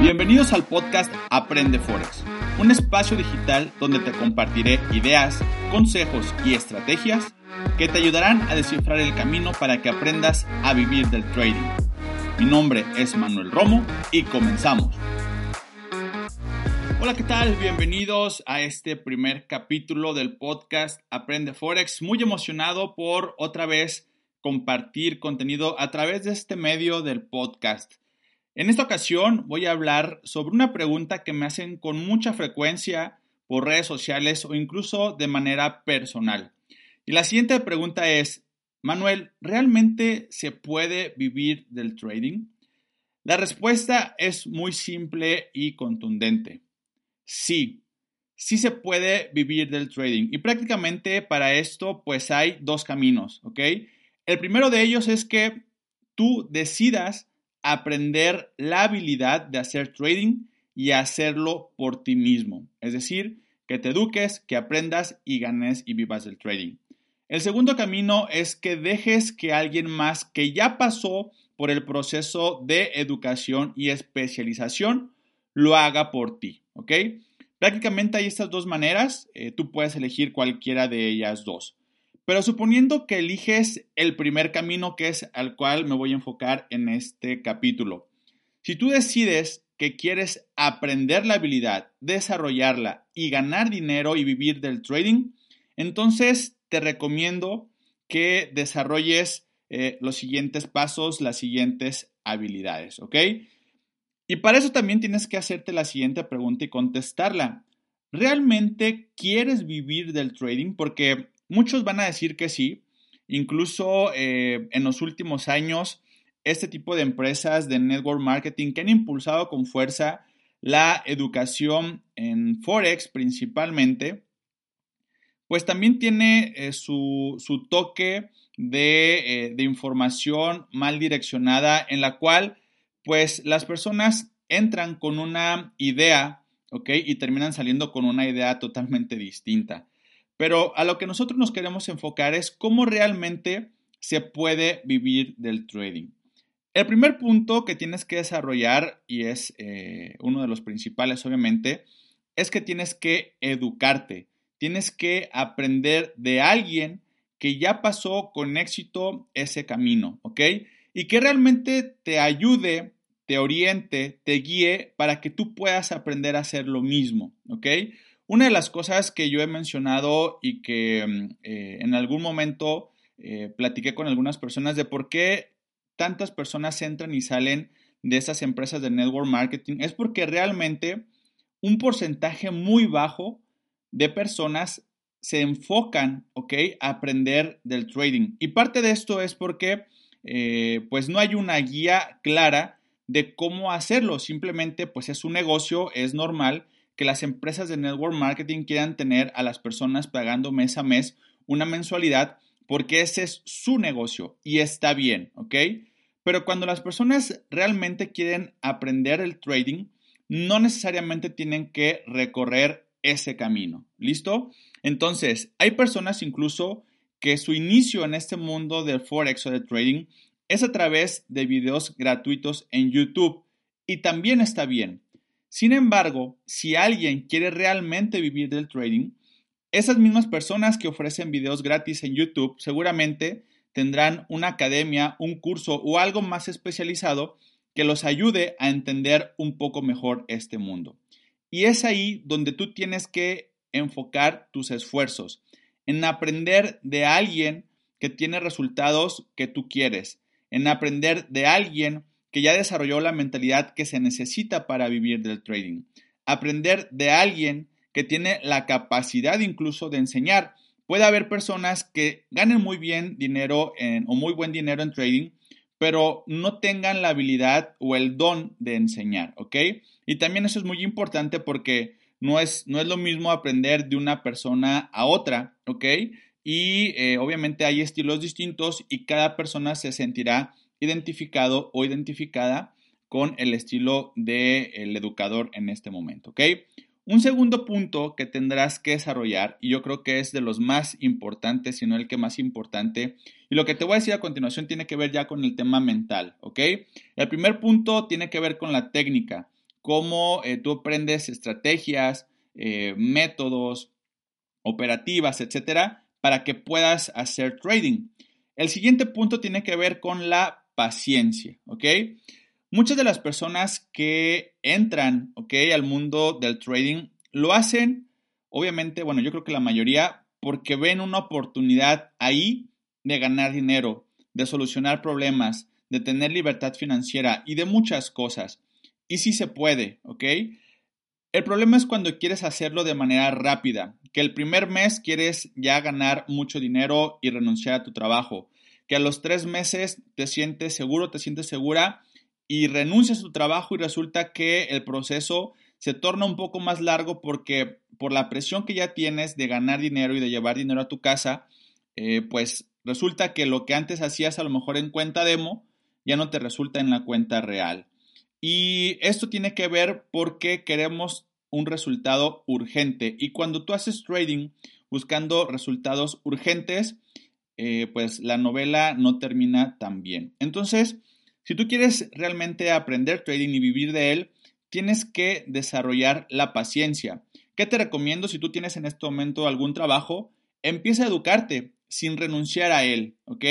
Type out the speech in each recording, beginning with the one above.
Bienvenidos al podcast Aprende Forex, un espacio digital donde te compartiré ideas, consejos y estrategias que te ayudarán a descifrar el camino para que aprendas a vivir del trading. Mi nombre es Manuel Romo y comenzamos. Hola, ¿qué tal? Bienvenidos a este primer capítulo del podcast Aprende Forex. Muy emocionado por otra vez compartir contenido a través de este medio del podcast. En esta ocasión voy a hablar sobre una pregunta que me hacen con mucha frecuencia por redes sociales o incluso de manera personal. Y la siguiente pregunta es, Manuel, ¿realmente se puede vivir del trading? La respuesta es muy simple y contundente. Sí, sí se puede vivir del trading. Y prácticamente para esto pues hay dos caminos, ¿ok? El primero de ellos es que tú decidas aprender la habilidad de hacer trading y hacerlo por ti mismo. Es decir, que te eduques, que aprendas y ganes y vivas del trading. El segundo camino es que dejes que alguien más que ya pasó por el proceso de educación y especialización lo haga por ti, ¿ok? Prácticamente hay estas dos maneras, eh, tú puedes elegir cualquiera de ellas dos. Pero suponiendo que eliges el primer camino que es al cual me voy a enfocar en este capítulo. Si tú decides que quieres aprender la habilidad, desarrollarla y ganar dinero y vivir del trading, entonces te recomiendo que desarrolles eh, los siguientes pasos, las siguientes habilidades, ¿ok? Y para eso también tienes que hacerte la siguiente pregunta y contestarla. ¿Realmente quieres vivir del trading? Porque Muchos van a decir que sí. Incluso eh, en los últimos años, este tipo de empresas de network marketing que han impulsado con fuerza la educación en Forex principalmente, pues también tiene eh, su, toque de, eh, de, información mal direccionada en la cual pues las personas entran con una idea, ¿ok? Y terminan saliendo con una idea totalmente distinta. Pero a lo que nosotros nos queremos enfocar es cómo realmente se puede vivir del trading. El primer punto que tienes que desarrollar, y es eh, uno de los principales obviamente, es que tienes que educarte, tienes que aprender de alguien que ya pasó con éxito ese camino, ¿ok? Y que realmente te ayude, te oriente, te guíe para que tú puedas aprender a hacer lo mismo, ¿ok? Una de las cosas que yo he mencionado y que mm, eh, en algún momento eh, platiqué con algunas personas de por qué tantas personas entran y salen de esas empresas de network marketing es porque realmente un porcentaje muy bajo de personas se enfocan, ¿ok? A aprender del trading. Y parte de esto es porque eh, pues no hay una guía clara de cómo hacerlo. Simplemente pues es un negocio, es normal que las empresas de network marketing quieran tener a las personas pagando mes a mes una mensualidad porque ese es su negocio y está bien, ¿ok? Pero cuando las personas realmente quieren aprender el trading, no necesariamente tienen que recorrer ese camino. ¿Listo? Entonces, hay personas incluso que su inicio en este mundo del forex o del trading es a través de videos gratuitos en YouTube y también está bien. Sin embargo, si alguien quiere realmente vivir del trading, esas mismas personas que ofrecen videos gratis en YouTube seguramente tendrán una academia, un curso o algo más especializado que los ayude a entender un poco mejor este mundo. Y es ahí donde tú tienes que enfocar tus esfuerzos, en aprender de alguien que tiene resultados que tú quieres, en aprender de alguien que ya desarrolló la mentalidad que se necesita para vivir del trading. Aprender de alguien que tiene la capacidad incluso de enseñar. Puede haber personas que ganen muy bien dinero o muy buen dinero en trading, pero no tengan la habilidad o el don de enseñar, ¿ok? Y también eso es muy importante porque no es, no es lo mismo aprender de una persona a otra, ¿ok? Y eh, obviamente hay estilos distintos y cada persona se sentirá identificado o identificada con el estilo del educador en este momento, ¿ok? Un segundo punto que tendrás que desarrollar, y yo creo que es de los más importantes, si no el que más importante, y lo que te voy a decir a continuación tiene que ver ya con el tema mental, ¿ok? El primer punto tiene que ver con la técnica, cómo eh, tú aprendes estrategias, eh, métodos, operativas, etcétera, para que puedas hacer trading. El siguiente punto tiene que ver con la paciencia, ¿ok? Muchas de las personas que entran, ¿ok? Al mundo del trading lo hacen, obviamente, bueno, yo creo que la mayoría, porque ven una oportunidad ahí de ganar dinero, de solucionar problemas, de tener libertad financiera y de muchas cosas. Y sí se puede, ¿ok? El problema es cuando quieres hacerlo de manera rápida, que el primer mes quieres ya ganar mucho dinero y renunciar a tu trabajo, que a los tres meses te sientes seguro, te sientes segura y renuncias a tu trabajo y resulta que el proceso se torna un poco más largo porque por la presión que ya tienes de ganar dinero y de llevar dinero a tu casa, eh, pues resulta que lo que antes hacías a lo mejor en cuenta demo ya no te resulta en la cuenta real. Y esto tiene que ver porque queremos un resultado urgente. Y cuando tú haces trading buscando resultados urgentes, eh, pues la novela no termina tan bien. Entonces, si tú quieres realmente aprender trading y vivir de él, tienes que desarrollar la paciencia. ¿Qué te recomiendo si tú tienes en este momento algún trabajo? Empieza a educarte sin renunciar a él, ¿ok?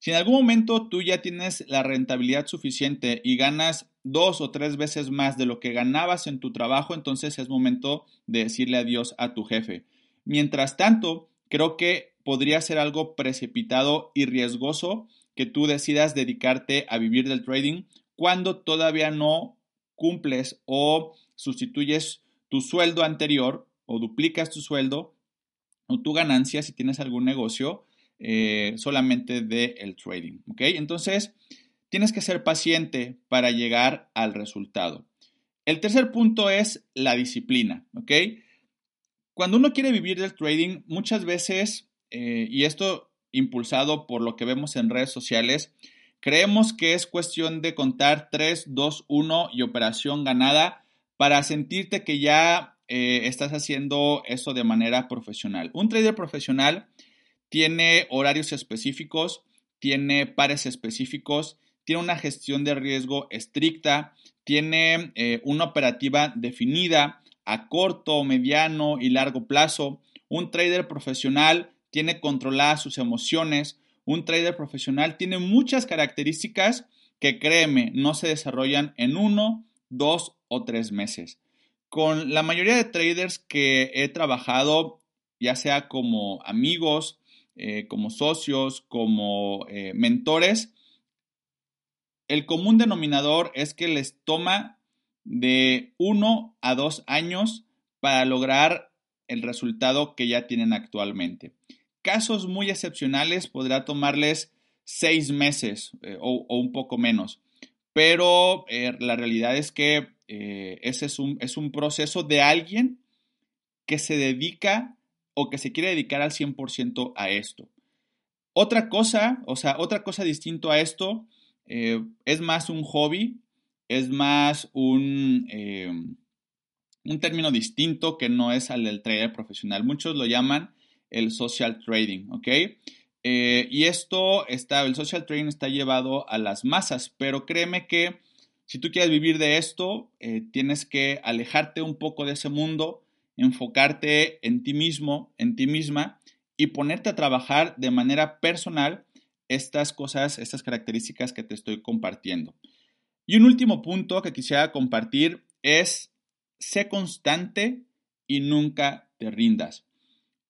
Si en algún momento tú ya tienes la rentabilidad suficiente y ganas dos o tres veces más de lo que ganabas en tu trabajo, entonces es momento de decirle adiós a tu jefe. Mientras tanto, creo que podría ser algo precipitado y riesgoso que tú decidas dedicarte a vivir del trading cuando todavía no cumples o sustituyes tu sueldo anterior o duplicas tu sueldo o tu ganancia si tienes algún negocio eh, solamente del el trading. ¿ok? Entonces, tienes que ser paciente para llegar al resultado. El tercer punto es la disciplina. ¿ok? Cuando uno quiere vivir del trading, muchas veces, eh, y esto impulsado por lo que vemos en redes sociales, creemos que es cuestión de contar 3, 2, 1 y operación ganada para sentirte que ya eh, estás haciendo eso de manera profesional. Un trader profesional tiene horarios específicos, tiene pares específicos, tiene una gestión de riesgo estricta, tiene eh, una operativa definida a corto, mediano y largo plazo. Un trader profesional tiene controladas sus emociones. Un trader profesional tiene muchas características que créeme, no se desarrollan en uno, dos o tres meses. Con la mayoría de traders que he trabajado, ya sea como amigos, eh, como socios, como eh, mentores, el común denominador es que les toma de uno a dos años para lograr el resultado que ya tienen actualmente. Casos muy excepcionales podrá tomarles seis meses eh, o, un poco menos, pero la realidad es que ese es un, es un proceso de alguien que se dedica o que se quiere dedicar al 100% a esto. Otra cosa, o sea, otra cosa distinto a esto, eh, es más un hobby, es más un, eh, un término distinto que no es al del trader profesional. Muchos lo llaman el social trading, ¿ok? Eh, y esto está, el social trading está llevado a las masas, pero créeme que si tú quieres vivir de esto, tienes que alejarte un poco de ese mundo, enfocarte en ti mismo, en ti misma y ponerte a trabajar de manera personal estas cosas, estas características que te estoy compartiendo. Y un último punto que quisiera compartir es, sé constante y nunca te rindas.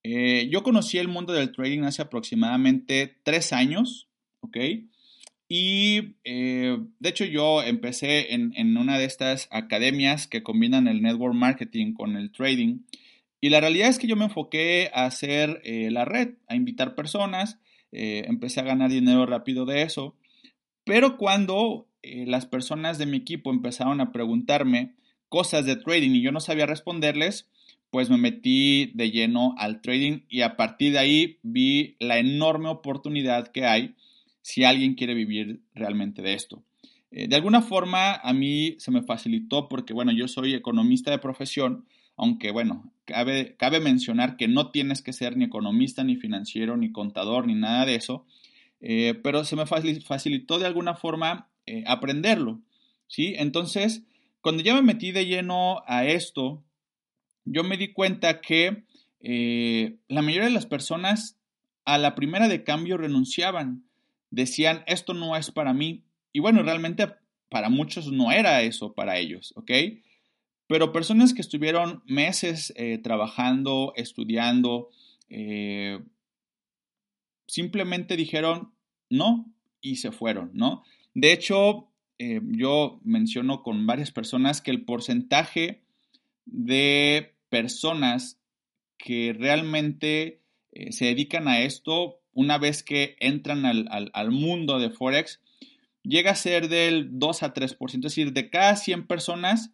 Eh, yo conocí el mundo del trading hace aproximadamente tres años, ¿ok? Y eh, de hecho yo empecé en, una de estas academias que combinan el network marketing con el trading. Y la realidad es que yo me enfoqué a hacer eh, la red, a invitar personas, empecé a ganar dinero rápido de eso. Pero cuando las personas de mi equipo empezaron a preguntarme cosas de trading y yo no sabía responderles, pues me metí de lleno al trading y a partir de ahí vi la enorme oportunidad que hay si alguien quiere vivir realmente de esto. Eh, de alguna forma a mí se me facilitó porque, bueno, yo soy economista de profesión, aunque, bueno, cabe, cabe mencionar que no tienes que ser ni economista, ni financiero, ni contador, ni nada de eso, eh, pero se me facilitó de alguna forma eh, aprenderlo, ¿sí? Entonces, cuando ya me metí de lleno a esto, yo me di cuenta que eh, la mayoría de las personas a la primera de cambio renunciaban, decían, esto no es para mí. Y bueno, realmente para muchos no era eso para ellos, ¿ok? Pero personas que estuvieron meses eh, trabajando, estudiando, eh, simplemente dijeron no y se fueron, ¿no? De hecho, yo menciono con varias personas que el porcentaje de personas que realmente eh, se dedican a esto una vez que entran al, mundo de Forex llega a ser del 2 a 3%, es decir, de cada 100 personas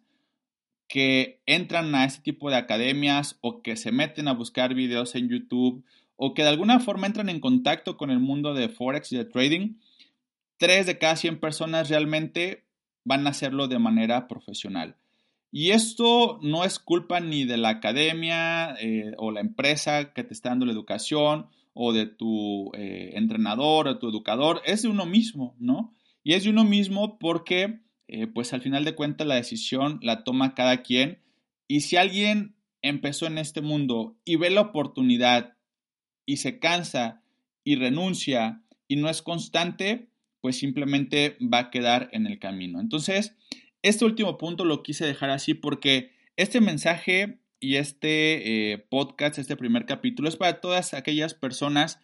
que entran a este tipo de academias o que se meten a buscar videos en YouTube o que de alguna forma entran en contacto con el mundo de Forex y de trading, 3 de cada 100 personas realmente van a hacerlo de manera profesional. Y esto no es culpa ni de la academia eh, o la empresa que te está dando la educación o de tu eh, entrenador o tu educador, es de uno mismo, ¿no? Y es de uno mismo porque, eh, pues al final de cuentas, la decisión la toma cada quien. Y si alguien empezó en este mundo y ve la oportunidad y se cansa y renuncia y no es constante, pues simplemente va a quedar en el camino. Entonces, este último punto lo quise dejar así porque este mensaje y este eh, podcast, este primer capítulo, es para todas aquellas personas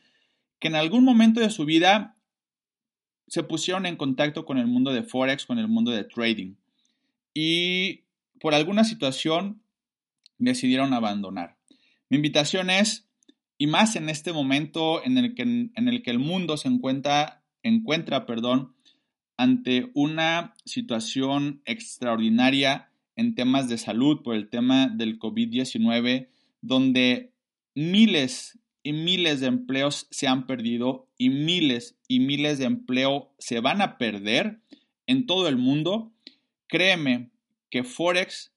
que en algún momento de su vida se pusieron en contacto con el mundo de Forex, con el mundo de trading y por alguna situación decidieron abandonar. Mi invitación es, y más en este momento en el que, en el, que el mundo se encuentra, encuentra perdón, ante una situación extraordinaria en temas de salud por el tema del COVID-19, donde miles y miles de empleos se han perdido y miles y miles de empleo se van a perder en todo el mundo, créeme que Forex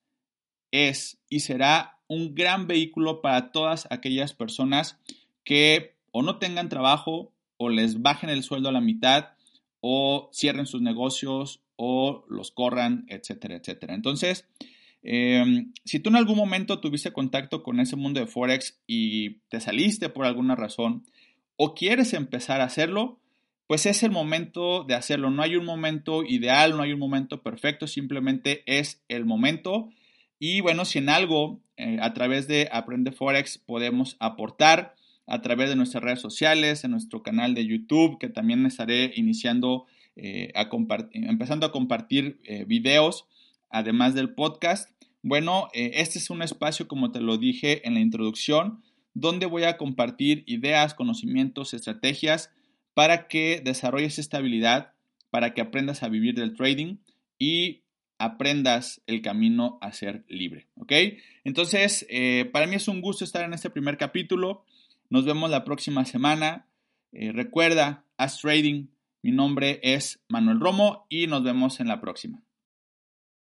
es y será un gran vehículo para todas aquellas personas que o no tengan trabajo o les bajen el sueldo a la mitad o cierren sus negocios o los corran, etcétera, etcétera. Entonces, em, si tú en algún momento tuviste contacto con ese mundo de Forex y te saliste por alguna razón o quieres empezar a hacerlo, pues es el momento de hacerlo. No hay un momento ideal, no hay un momento perfecto, simplemente es el momento. Y bueno, si en algo eh, a través de Aprende Forex podemos aportar, a través de nuestras redes sociales, en nuestro canal de YouTube, que también estaré iniciando, eh, a empezando a compartir eh, videos, además del podcast. Bueno, eh, este es un espacio, como te lo dije en la introducción, donde voy a compartir ideas, conocimientos, estrategias para que desarrolles esta habilidad, para que aprendas a vivir del trading y aprendas el camino a ser libre. ¿Ok? Entonces, para mí es un gusto estar en este primer capítulo. Nos vemos la próxima semana. Eh, recuerda, haz trading. Mi nombre es Manuel Romo y nos vemos en la próxima.